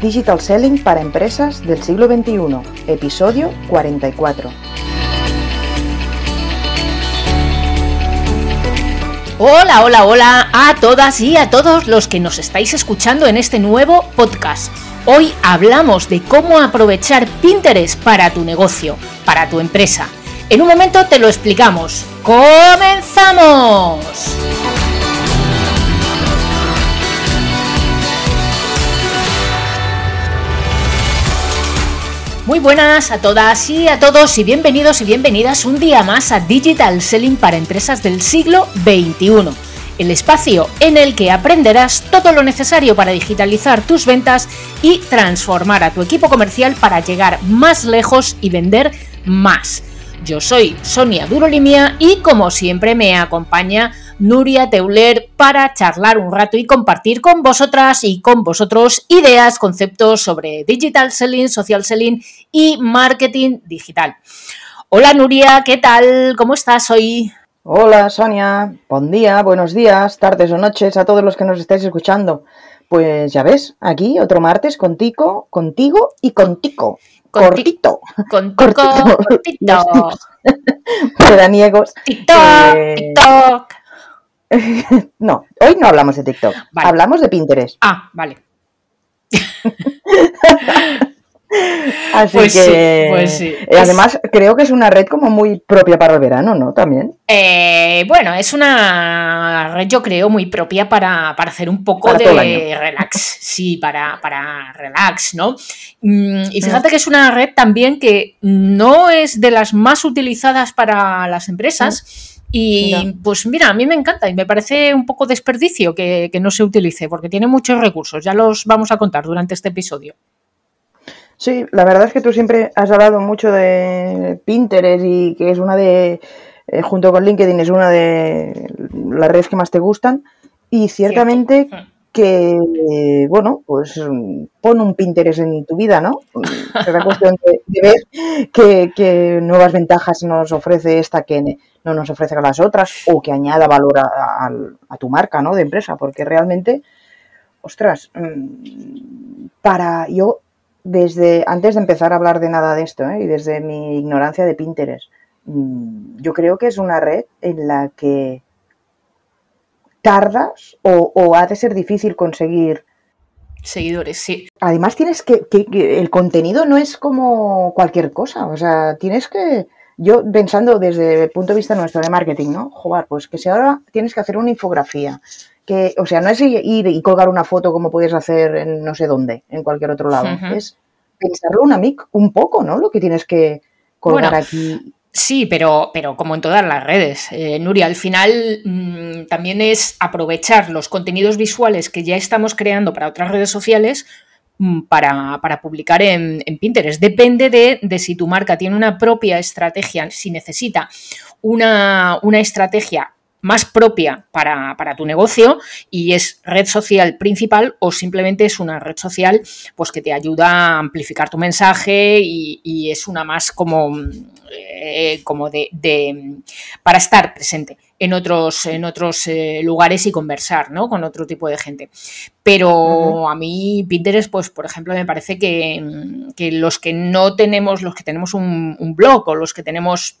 Digital Selling para empresas del siglo XXI, episodio 44. Hola, hola, hola a todas y a todos los que nos estáis escuchando en este nuevo podcast. Hoy hablamos de cómo aprovechar Pinterest para tu negocio, para tu empresa. En un momento te lo explicamos. ¡Comenzamos! Muy buenas a todas y a todos y bienvenidos y bienvenidas un día más a Digital Selling para empresas del siglo XXI, el espacio en el que aprenderás todo lo necesario para digitalizar tus ventas y transformar a tu equipo comercial para llegar más lejos y vender más. Yo soy Sonia Durolimia y como siempre me acompaña Nuria Teuler para charlar un rato y compartir con vosotras y con vosotros ideas, conceptos sobre digital selling, social selling y marketing digital. Hola Nuria, ¿qué tal? ¿Cómo estás hoy? Hola Sonia, buen día, buenos días, tardes o noches a todos los que nos estáis escuchando. Pues ya ves, aquí otro martes contigo, contigo y contigo. Cortito. Contigo, cortito. cortito. Veraniegos. TikTok, eh... TikTok. no, hoy no hablamos de TikTok. Vale. Hablamos de Pinterest. Ah, vale. Así Pues que. sí, pues sí. eh, Además, creo que es una red como muy propia para el verano, ¿no? También. Eh, bueno, es una red, yo creo, muy propia para, para hacer un poco Para de relax. Sí, para, para relax, ¿no? Mm, Y fíjate que es una red también que no es de las más utilizadas para las empresas. Y No. pues mira, a mí me encanta y me parece un poco desperdicio que, que no se utilice, porque tiene muchos recursos. Ya los vamos a contar durante este episodio. Sí, la verdad es que tú siempre has hablado mucho de Pinterest y que es una de, eh, junto con LinkedIn, es una de las redes que más te gustan. Y ciertamente Cierto. Que, eh, bueno, pues pon un Pinterest en tu vida, ¿no? Será cuestión de, de ver qué, qué nuevas ventajas nos ofrece esta que no nos ofrece a las otras o que añada valor a, a- a tu marca, ¿no? De empresa, porque realmente, ostras, mm, para yo, desde antes de empezar a hablar de nada de esto, ¿eh? y desde mi ignorancia de Pinterest, mm, yo creo que es una red en la que tardas o, o ha de ser difícil conseguir Seguidores, sí. Además tienes que, que- que el contenido no es como cualquier cosa, o sea, tienes que, yo pensando desde el punto de vista nuestro de marketing, ¿no? Joder, pues que si ahora tienes que hacer una infografía, que, o sea, no es ir y colgar una foto como puedes hacer en no sé dónde, en cualquier otro lado, Ujú. es pensarlo una mic un poco, ¿no? Lo que tienes que colgar Bueno, aquí. Sí, pero, pero como en todas las redes, eh, Nuria, al final mm, también es aprovechar los contenidos visuales que ya estamos creando para otras redes sociales mm, para, publicar en, Pinterest. Depende de, si tu marca tiene una propia estrategia, si necesita una, una estrategia más propia para, tu negocio y es red social principal o simplemente es una red social pues que te ayuda a amplificar tu mensaje y, y es una más como, eh, como de, de- para estar presente en otros, en otros eh, lugares y conversar ¿no? con otro tipo de gente. Pero a mí Pinterest, pues por ejemplo, me parece que, que los que no tenemos, los que tenemos un, un blog o los que tenemos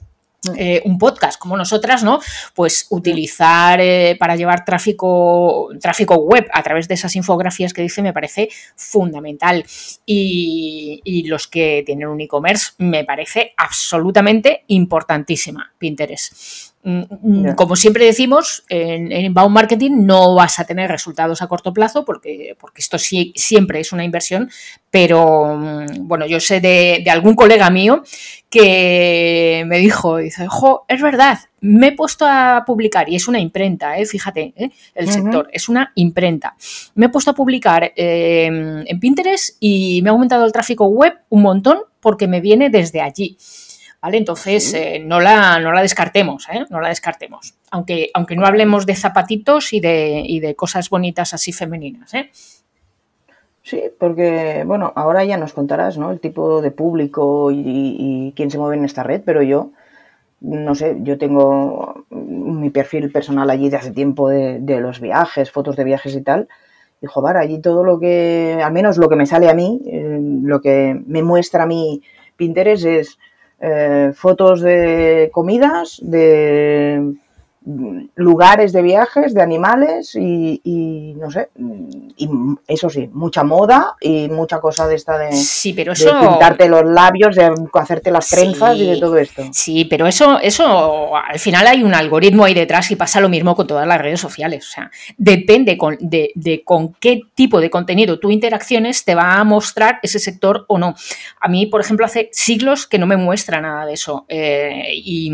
eh, un podcast como nosotras, ¿no? Pues utilizar eh, para llevar tráfico, tráfico web a través de esas infografías que dice me parece fundamental. Y, y los que tienen un e-commerce me parece absolutamente importantísima Pinterest. Mm, mm. Como siempre decimos, en, en inbound marketing no vas a tener resultados a corto plazo porque, porque esto sí, siempre es una inversión, pero mm, bueno, yo sé de, de algún colega mío que me dijo, dice, jo, es verdad, me he puesto a publicar, y es una imprenta, ¿eh? fíjate, ¿eh? el sector, es una imprenta. Me he puesto a publicar eh, en Pinterest y me ha aumentado el tráfico web un montón porque me viene desde allí. ¿Vale? Entonces, eh, no, la, no la descartemos, ¿eh? No la descartemos. Aunque, aunque no hablemos de zapatitos y de, y de cosas bonitas así femeninas, ¿eh? Sí, porque, bueno, ahora ya nos contarás, ¿no? El tipo de público y, quién se mueve en esta red, pero yo no sé, yo tengo mi perfil personal allí de hace tiempo de, los viajes, fotos de viajes y tal. Y joder, allí todo lo que, al menos lo que me sale a mí, eh, lo que me muestra a mí Pinterest es eh, fotos de comidas, de lugares de viajes, de animales y, no sé, y eso sí, mucha moda y mucha cosa de esta de, sí, pero eso... pintarte los labios, de hacerte las trenzas y de todo esto. Sí, pero eso, eso al final hay un algoritmo ahí detrás y pasa lo mismo con todas las redes sociales. O sea, depende con, de, con qué tipo de contenido tú interacciones te va a mostrar ese sector o no. A mí, por ejemplo, hace siglos que no me muestra nada de eso. Eh, y,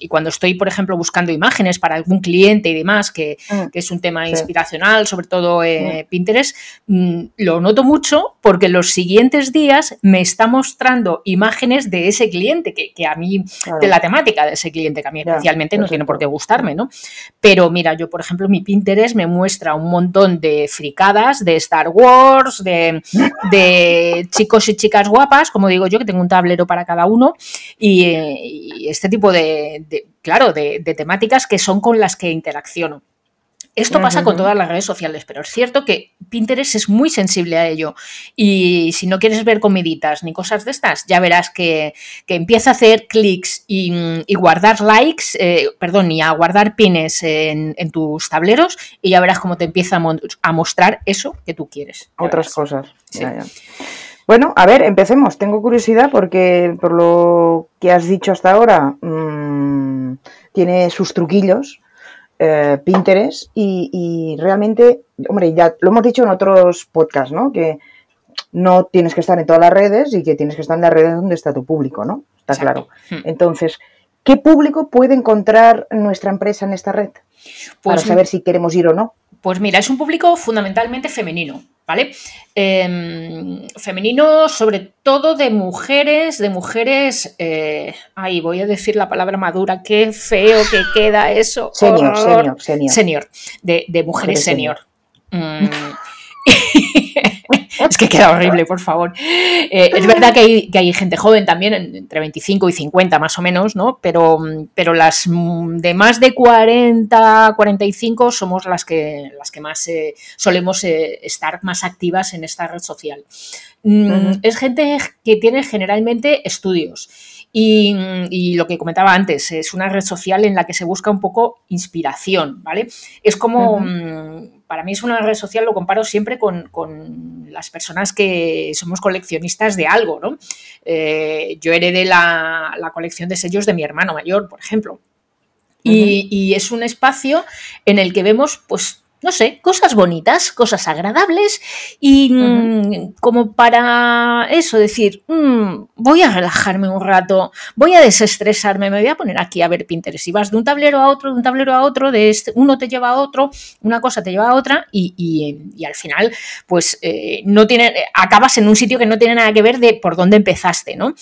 y cuando estoy, por ejemplo, buscando imágenes, para algún cliente y demás, que, mm. es un tema inspiracional, sobre todo eh, Pinterest, mm, lo noto mucho porque los siguientes días me está mostrando imágenes de ese cliente, que, a mí, de la temática de ese cliente, que a mí especialmente no tiene por qué gustarme, ¿no? Pero mira, yo, por ejemplo, mi Pinterest me muestra un montón de fricadas de Star Wars, de, chicos y chicas guapas, como digo yo, que tengo un tablero para cada uno, y, eh, este tipo de claro, de, temáticas que son con las que interacciono. Esto pasa con todas las redes sociales, pero es cierto que Pinterest es muy sensible a ello. Y si no quieres ver comiditas ni cosas de estas, ya verás que, empieza a hacer clics y, guardar likes, eh, perdón, y a guardar pines en, tus tableros y ya verás cómo te empieza a, mostrar eso que tú quieres. Otras cosas. Bueno, a ver, empecemos. Tengo curiosidad porque por lo que has dicho hasta ahora, mm, tiene sus truquillos, eh, Pinterest, y, realmente, hombre, ya lo hemos dicho en otros podcasts, ¿no? Que no tienes que estar en todas las redes y que tienes que estar en las redes donde está tu público, ¿no? Está claro. Hmm. Entonces, ¿qué público puede encontrar nuestra empresa en esta red? Para pues saber si queremos ir o no. Pues mira, es un público fundamentalmente femenino. ¿vale? Em, femenino, sobre todo de mujeres, de mujeres, eh, ay, voy a decir la palabra madura, qué feo que queda eso. Senior, senior, senior. Senior, de, mujeres senior. Mm. es que queda horrible, por favor. Eh, es verdad que hay, que hay, gente joven también, entre 25 y 50 más o menos, ¿no? Pero, pero las de más de 40, 45 somos las que, las que más eh, solemos eh, estar más activas en esta red social. Mm, es gente que tiene generalmente estudios. Y, lo que comentaba antes, es una red social en la que se busca un poco inspiración, ¿vale? Es como, para mí es una red social, lo comparo siempre con, las personas que somos coleccionistas de algo, ¿no? Eh, yo heredé la, la colección de sellos de mi hermano mayor, por ejemplo. y, y, es un espacio en el que vemos, pues, no sé, cosas bonitas, cosas agradables y mm, como para eso, decir, mm, voy a relajarme un rato, voy a desestresarme, me voy a poner aquí a ver Pinterest y vas de un tablero a otro, de un tablero a otro, de este, uno te lleva a otro, una cosa te lleva a otra y, y, al final pues eh, no tiene, acabas en un sitio que no tiene nada que ver de por dónde empezaste, ¿no?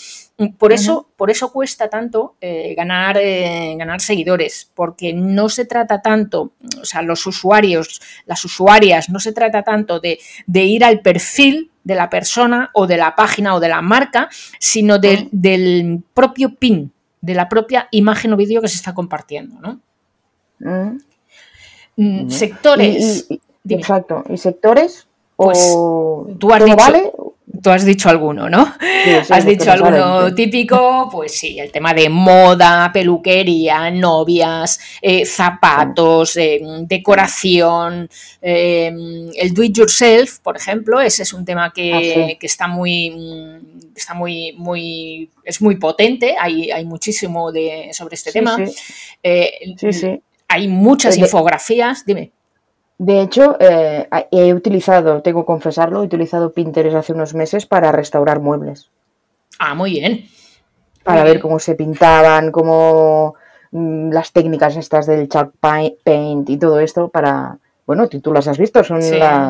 Por eso, por eso cuesta tanto eh, ganar, eh, ganar seguidores, porque no se trata tanto, o sea, los usuarios, las usuarias, no se trata tanto de, ir al perfil de la persona o de la página o de la marca, sino del, propio pin, de la propia imagen o vídeo que se está compartiendo, ¿no? Mm, sectores. exacto. ¿Y sectores? Pues tú has tú has dicho alguno, ¿no? has dicho alguno típico, pues sí, el tema de moda, peluquería, novias, eh, zapatos, eh, decoración, eh, el do it yourself, por ejemplo, ese es un tema que, ah, está muy, está muy, muy, es muy potente, hay, hay muchísimo de, sobre este tema. Hay muchas infografías, dime. De hecho, eh, he utilizado, tengo que confesarlo, he utilizado Pinterest hace unos meses para restaurar muebles. Ah, muy bien. Para ver cómo se pintaban, cómo mm, las técnicas estas del chalk paint y todo esto para, bueno, tú las has visto, son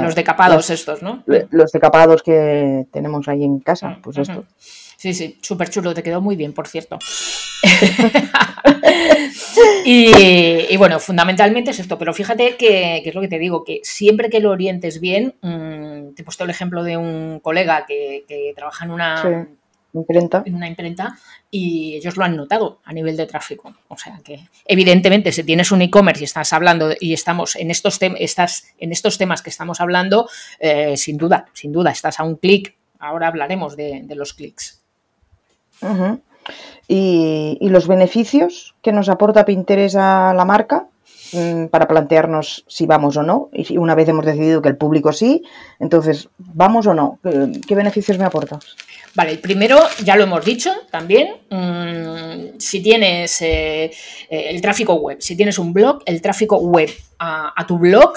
los decapados estos, ¿no? Los decapados que tenemos ahí en casa, pues esto. Sí, sí, súper chulo, te quedó muy bien, por cierto. y, bueno, fundamentalmente es esto, pero fíjate que, es lo que te digo, que siempre que lo orientes bien, mm, te he puesto el ejemplo de un colega que, trabaja en una, imprenta. en una imprenta y ellos lo han notado a nivel de tráfico. O sea que, evidentemente, si tienes un e-commerce y estás hablando y estamos en estos, estás en estos temas que estamos hablando, eh, sin duda, sin duda, estás a un clic. Ahora hablaremos de, los clics. ¿Y, ¿Y, los beneficios que nos aporta Pinterest a la marca? Mm, para plantearnos si vamos o no. Y una vez hemos decidido que el público sí, entonces, ¿vamos o no? ¿Qué beneficios me aportas? Vale, el primero ya lo hemos dicho también. Mm, si tienes eh, eh, el tráfico web, si tienes un blog, el tráfico web a, tu blog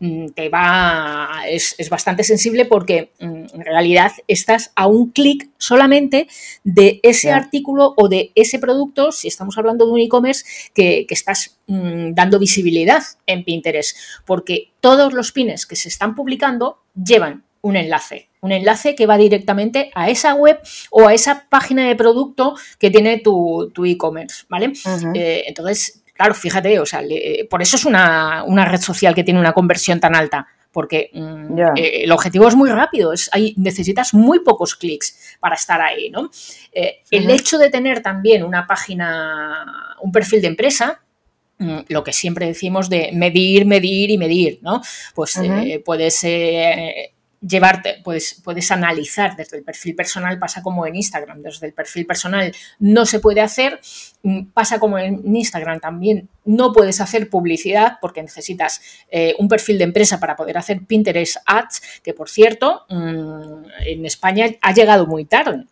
mm, te va es, bastante sensible porque en realidad estás a un clic solamente de ese artículo o de ese producto, si estamos hablando de un e-commerce, que, que, estás dando visibilidad en Pinterest, porque todos los pines que se están publicando llevan un enlace, un enlace que va directamente a esa web o a esa página de producto que tiene tu e-commerce, ¿vale? Eh, entonces, claro, fíjate, o sea, por eso es una, red social que tiene una conversión tan alta, porque mm, eh, el objetivo es muy rápido, es, necesitas muy pocos clics para estar ahí, ¿no? Eh, el hecho de tener también una página, un perfil de empresa, Mm, lo que siempre decimos de medir, medir y medir, ¿no? Pues eh, puedes eh, llevarte, puedes, puedes analizar desde el perfil personal, pasa como en Instagram, desde el perfil personal no se puede hacer, mm, pasa como en Instagram también, no puedes hacer publicidad porque necesitas eh, un perfil de empresa para poder hacer Pinterest Ads, que por cierto, mm, en España ha llegado muy tarde.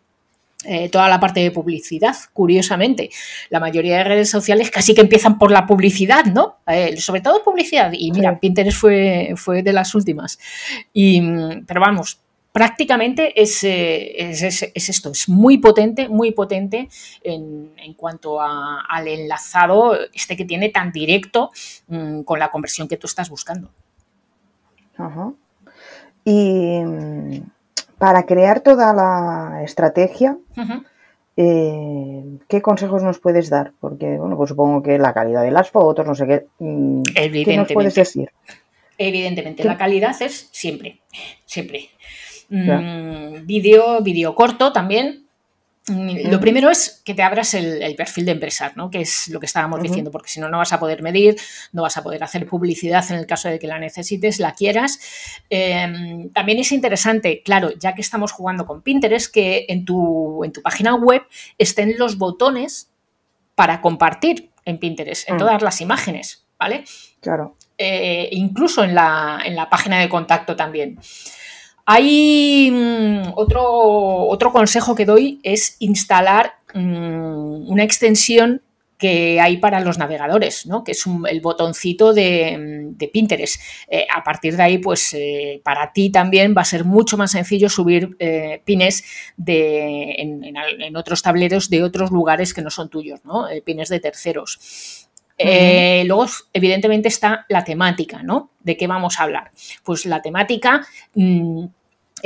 Eh, toda la parte de publicidad, curiosamente. La mayoría de redes sociales casi que empiezan por la publicidad, ¿no? Eh, sobre todo publicidad. Y mira, Pinterest fue, fue de las últimas. Y, pero vamos, prácticamente es, eh, es, esto, es muy potente, muy potente en, cuanto al enlazado, este que tiene tan directo mm, con la conversión que tú estás buscando. Ajá. Y para crear toda la estrategia, eh, ¿qué consejos nos puedes dar? Porque, bueno, pues supongo que la calidad de las fotos, no sé qué. Mm, ¿Qué nos puedes decir? Evidentemente, la calidad es siempre, siempre. Mm, vídeo, vídeo corto también, Mm, lo primero es que te abras el, perfil de empresa, ¿no? que es lo que estábamos diciendo, porque si no, no vas a poder medir, no vas a poder hacer publicidad en el caso de que la necesites, la quieras. Em, también es interesante, claro, ya que estamos jugando con Pinterest, que en tu, en tu página web estén los botones para compartir en Pinterest, en mm. todas las imágenes, ¿vale? Claro. Eh, incluso en la, en la página de contacto también. Hay mm, otro, otro consejo que doy es instalar mm, una extensión que hay para los navegadores, ¿no? que es el botoncito de, mm, Pinterest. Eh, a partir de ahí, pues eh, para ti también va a ser mucho más sencillo subir eh, pines de, en, otros tableros de otros lugares que no son tuyos, ¿no? pines de terceros. Luego, evidentemente, está la temática, ¿no? ¿De qué vamos a hablar? Pues la temática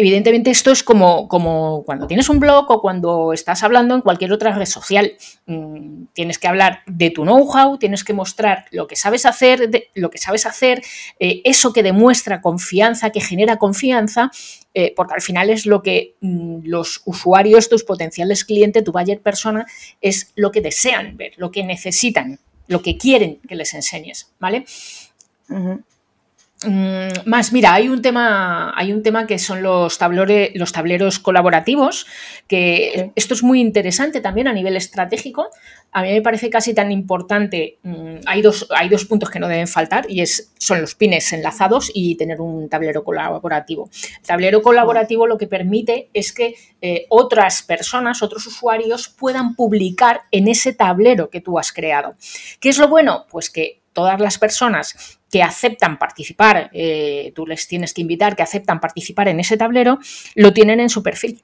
Evidentemente esto es como, como, cuando tienes un blog o cuando estás hablando en cualquier otra red social. Mm, tienes que hablar de tu know-how, tienes que mostrar lo que sabes hacer, lo que sabes hacer, eh, eso que demuestra confianza, que genera confianza, eh, porque al final es lo que mm, los usuarios, tus potenciales clientes, tu buyer persona, es lo que desean ver, lo que necesitan, lo que quieren que les enseñes, ¿vale? Más, mira, hay un tema, hay un tema que son los, los tableros colaborativos, que esto es muy interesante también a nivel estratégico. A mí me parece casi tan importante. Mm, hay, dos, hay dos puntos que no deben faltar y es, son los pines enlazados y tener un tablero colaborativo. El tablero colaborativo lo que permite es que eh, otras personas, otros usuarios puedan publicar en ese tablero que tú has creado. ¿Qué es lo bueno? Pues que todas las personas que aceptan participar, eh, tú les tienes que invitar, que aceptan participar en ese tablero, lo tienen en su perfil.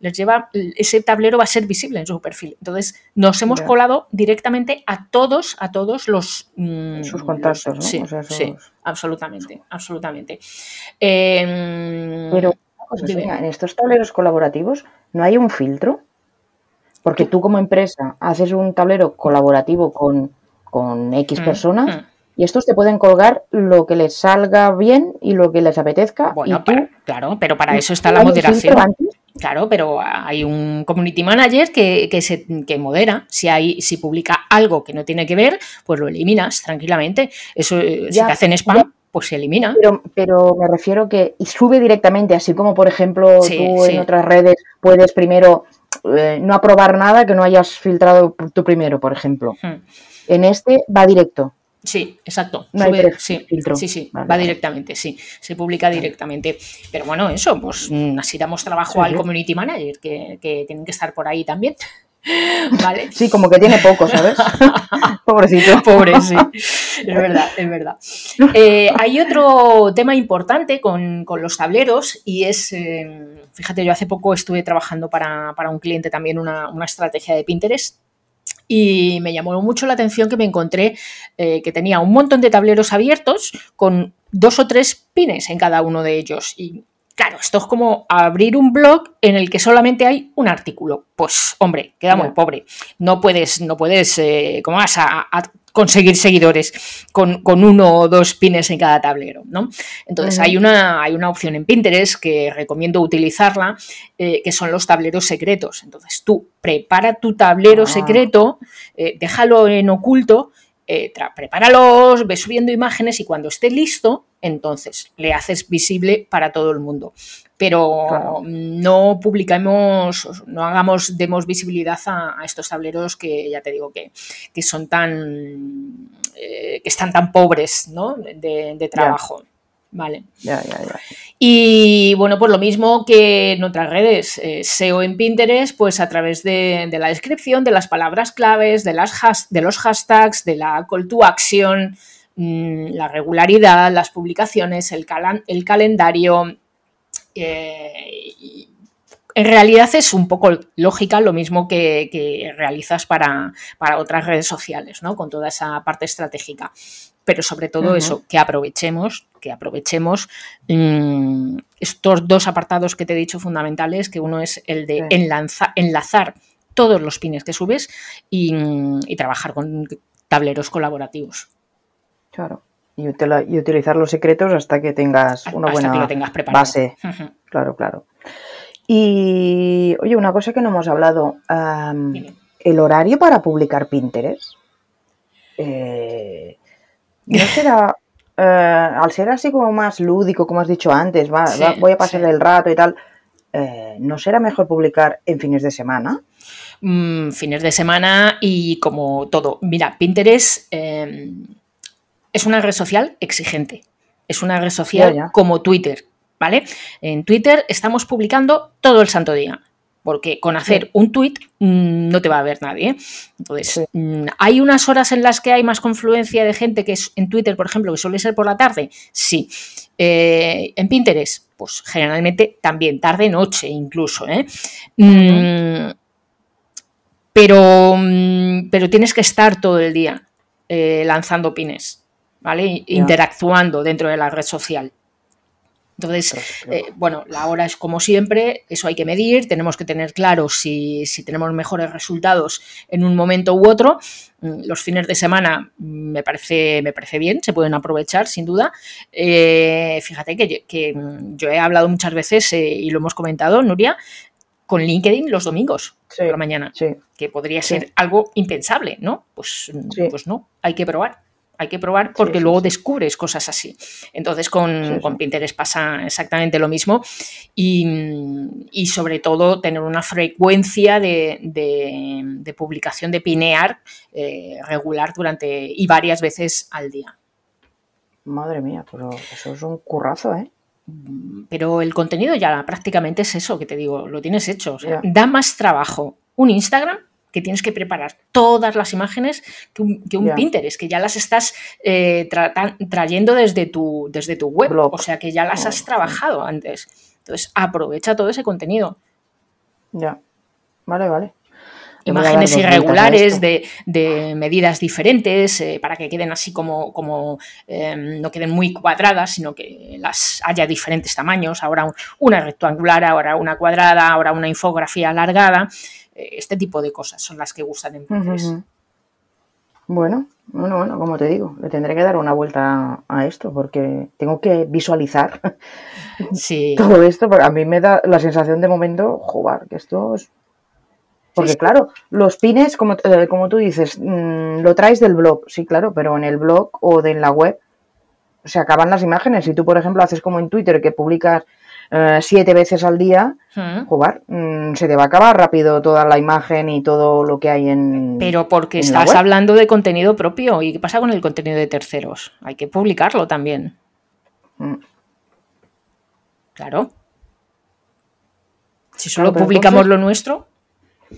Les lleva, ese tablero va a ser visible en su perfil. Entonces, nos hemos colado directamente a todos, a todos los. Mm, sus contactos, ¿no? Sí, sí, absolutamente, absolutamente. Em, Pero, en estos tableros colaborativos, ¿no hay un filtro? Porque tú como empresa haces un tablero colaborativo con, con X mm, personas mm. Y estos te pueden colgar lo que les salga bien y lo que les apetezca. Bueno, claro, pero para eso está la moderación. Claro, pero hay un community manager que, se, que modera. Si, hay, si publica algo que no tiene que ver, pues lo eliminas tranquilamente. Eso, eh, si te hacen spam, pues se elimina. Pero, pero, me refiero que y sube directamente, así como por ejemplo tú en otras redes puedes primero eh, no aprobar nada que no hayas filtrado tú primero, por ejemplo. Hmm. En este va directo. Sí, exacto. No sí, sí, sí, va directamente, sí, se publica directamente. Pero bueno, eso, pues mm, así damos trabajo al community manager, que, tienen que estar por ahí también. ¿Vale? Sí, como que tiene poco, ¿sabes? Pobrecito. Pobre, sí. Es verdad, es verdad. Eh, hay otro tema importante con, los tableros y es, eh, fíjate, yo hace poco estuve trabajando para, un cliente también una, una estrategia de Pinterest y me llamó mucho la atención que me encontré eh, que tenía un montón de tableros abiertos con dos o tres pines en cada uno de ellos. Y claro, esto es como abrir un blog en el que solamente hay un artículo. Pues, hombre, queda muy pobre. No puedes, no puedes, eh, ¿cómo vas a, conseguir seguidores con, uno o dos pines en cada tablero, ¿no? Entonces hay, una, hay una opción en Pinterest que recomiendo utilizarla, eh, que son los tableros secretos. Entonces tú prepara tu tablero ah. secreto, eh, déjalo en oculto, eh, prepáralos, ve subiendo imágenes y cuando esté listo, entonces le haces visible para todo el mundo pero no publicamos, no hagamos, demos visibilidad a, estos tableros que ya te digo que, son tan, eh, que están tan pobres ¿no? de, trabajo. Vale. Y bueno, pues lo mismo que en otras redes, eh, SEO en Pinterest, pues a través de, la descripción, de las palabras claves, de, las de los hashtags, de la call to action, mm, la regularidad, las publicaciones, el, el calendario, eh, en realidad es un poco lógica lo mismo que, realizas para, otras redes sociales, ¿no? Con toda esa parte estratégica. Pero sobre todo eso, que aprovechemos, que aprovechemos mm, estos dos apartados que te he dicho fundamentales, que uno es el de enlazar todos los pines que subes y, y trabajar con tableros colaborativos. Claro y, utilizar los secretos hasta que tengas una buena base. Claro, claro. Y oye, una cosa que no hemos hablado, el horario para publicar Pinterest. Eh, no será, eh, al ser así como más lúdico, como has dicho antes, voy a pasar el rato y tal, eh, ¿no será mejor publicar en fines de semana? Mm, fines de semana y como todo. Mira, Pinterest em, es una red social exigente. Es una red social como Twitter, ¿vale? En Twitter estamos publicando todo el santo día. Porque con hacer un tweet mm, no te va a ver nadie. Entonces, mm, ¿hay unas horas en las que hay más confluencia de gente que es en Twitter, por ejemplo, que suele ser por la tarde? Sí. Eh, en Pinterest, pues generalmente también, tarde-noche incluso. ¿eh? Mm, pero, pero tienes que estar todo el día eh, lanzando pines. ¿vale? Interactuando dentro de la red social. Entonces, eh, bueno, la hora es como siempre, eso hay que medir, tenemos que tener claro si, tenemos mejores resultados en un momento u otro. Mm, los fines de semana me parece, me parece bien, se pueden aprovechar sin duda. Eh, fíjate que, mm, yo he hablado muchas veces eh, y lo hemos comentado, Nuria, con LinkedIn los domingos por la mañana, que podría ser algo impensable, ¿no? Pues, pues no, hay que probar hay que probar porque luego descubres cosas así. Entonces con, Pinterest pasa exactamente lo mismo y, sobre todo tener una frecuencia de, publicación de pinear eh, regular durante y varias veces al día. Madre mía, pero eso es un currazo, ¿eh? Pero el contenido ya prácticamente es eso que te digo, lo tienes hecho. Da más trabajo un Instagram que tienes que preparar todas las imágenes que un, Pinterest, que ya las estás eh, trayendo desde tu, desde tu web, o sea que ya las has trabajado antes. Entonces, aprovecha todo ese contenido. Ya, vale, vale. Imágenes irregulares de, medidas diferentes eh, para que queden así como, como em, no queden muy cuadradas, sino que las haya diferentes tamaños. Ahora una rectangular, ahora una cuadrada, ahora una infografía alargada. Este tipo de cosas son las que gustan en Pinterest. Bueno, bueno, bueno, como te digo, le tendré que dar una vuelta a esto porque tengo que visualizar Sí. todo esto, porque a mí me da la sensación de momento, jugar, que esto es... Porque sí. claro, los pines, como, eh, como tú dices, mm, lo traes del blog, sí, claro, pero en el blog o de en la web se acaban las imágenes. Si tú, por ejemplo, haces como en Twitter, que publicas eh, siete veces al día, Mm. jugar, mm, se te va a acabar rápido toda la imagen y todo lo que hay en... Pero porque en estás hablando de contenido propio. ¿Y qué pasa con el contenido de terceros? Hay que publicarlo también. Mm. Claro. Si solo publicamos entonces- lo nuestro.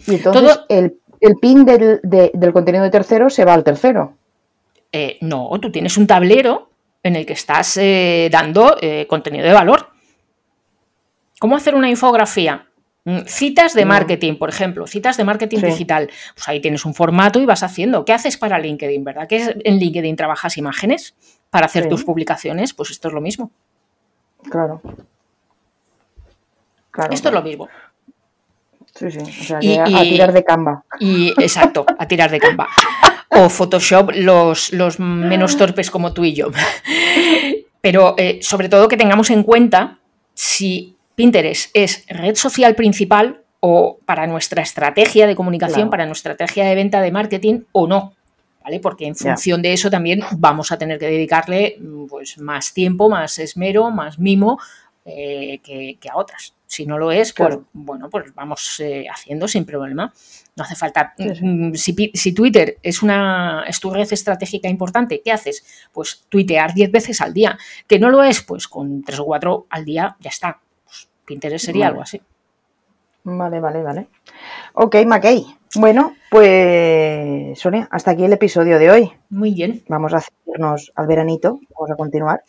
Y entonces Todo- el, el pin del, de- del contenido de tercero se va al tercero. eh, no, tú tienes un tablero en el que estás eh, dando eh, contenido de valor. ¿Cómo hacer una infografía? Mm, Citas de No. marketing, por ejemplo, citas de marketing Sí. digital. Pues ahí tienes un formato y vas haciendo. ¿Qué haces para LinkedIn, verdad? ¿Que en LinkedIn trabajas imágenes para hacer Sí. tus publicaciones? Pues esto es lo mismo. Claro. Claro, Esto es lo mismo. Sí, sí. O sea, Y- a, tirar de Canva. Y exacto, a tirar de Canva. O Photoshop, los, los menos torpes como tú y yo. Pero eh, sobre todo que tengamos en cuenta si Pinterest es red social principal o para nuestra estrategia de comunicación, Claro. para nuestra estrategia de venta de marketing o no. ¿Vale? Porque en función de eso también vamos a tener que dedicarle mm, pues, más tiempo, más esmero, más mimo eh, que, que a otras. Si no lo es, pues bueno, pues vamos eh, haciendo sin problema. No hace falta. Sí, sí. mm, Si, si Twitter es una es tu red estratégica importante, ¿qué haces? Pues tuitear 10 veces al día. ¿Que no lo es? Pues con 3 o 4 al día ya está. Pinterest sería Vale. algo así. Vale, vale, vale. Ok, Mackey. Bueno, pues Sonia, hasta aquí el episodio de hoy. Muy bien. Vamos a hacernos al veranito, vamos a continuar.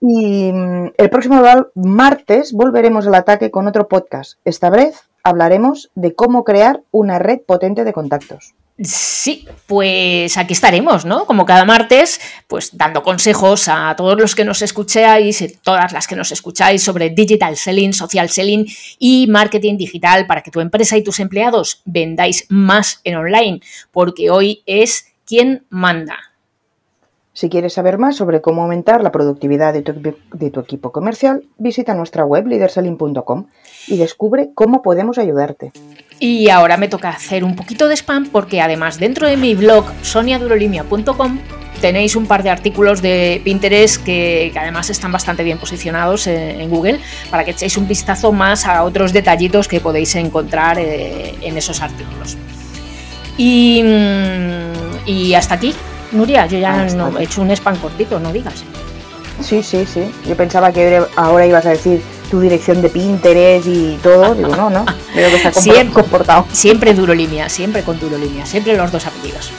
Y mm, el próximo martes volveremos al ataque con otro podcast. Esta vez hablaremos de cómo crear una red potente de contactos. Sí, pues aquí estaremos, ¿no? Como cada martes, pues dando consejos a todos los que nos escucháis, y todas las que nos escucháis sobre digital selling, social selling y marketing digital para que tu empresa y tus empleados vendáis más en online, porque hoy es quien manda. Si quieres saber más sobre cómo aumentar la productividad de tu, de tu equipo comercial, visita nuestra web leaderselling.com y descubre cómo podemos ayudarte. Y ahora me toca hacer un poquito de spam porque además dentro de mi blog soniadurolimia.com tenéis un par de artículos de Pinterest que, que además están bastante bien posicionados en, en Google para que echéis un vistazo más a otros detallitos que podéis encontrar eh, en esos artículos. Y, mm, y hasta aquí, Nuria, yo ya Hasta no, he hecho un spam cortito, no digas. Sí, sí, sí. Yo pensaba que ahora ibas a decir tu dirección de Pinterest y todo. Digo, no, no. Veo que está compor- Siempre. comportado. Siempre Durolimia, siempre con Durolimia, siempre los dos apellidos.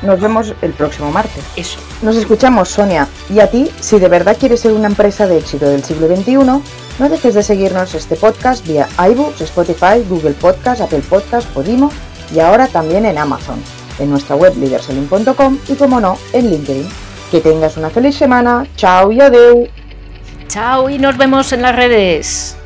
Nos vemos el próximo martes. Eso. Nos escuchamos, Sonia. Y a ti, si de verdad quieres ser una empresa de éxito del siglo XXI, no dejes de seguirnos este podcast vía iBooks, Spotify, Google Podcast, Apple Podcast, Podimo y ahora también en Amazon, en nuestra web leaderselling.com y, como no, en LinkedIn. Que tengas una feliz semana. Chao y adeu. Chao y nos vemos en las redes.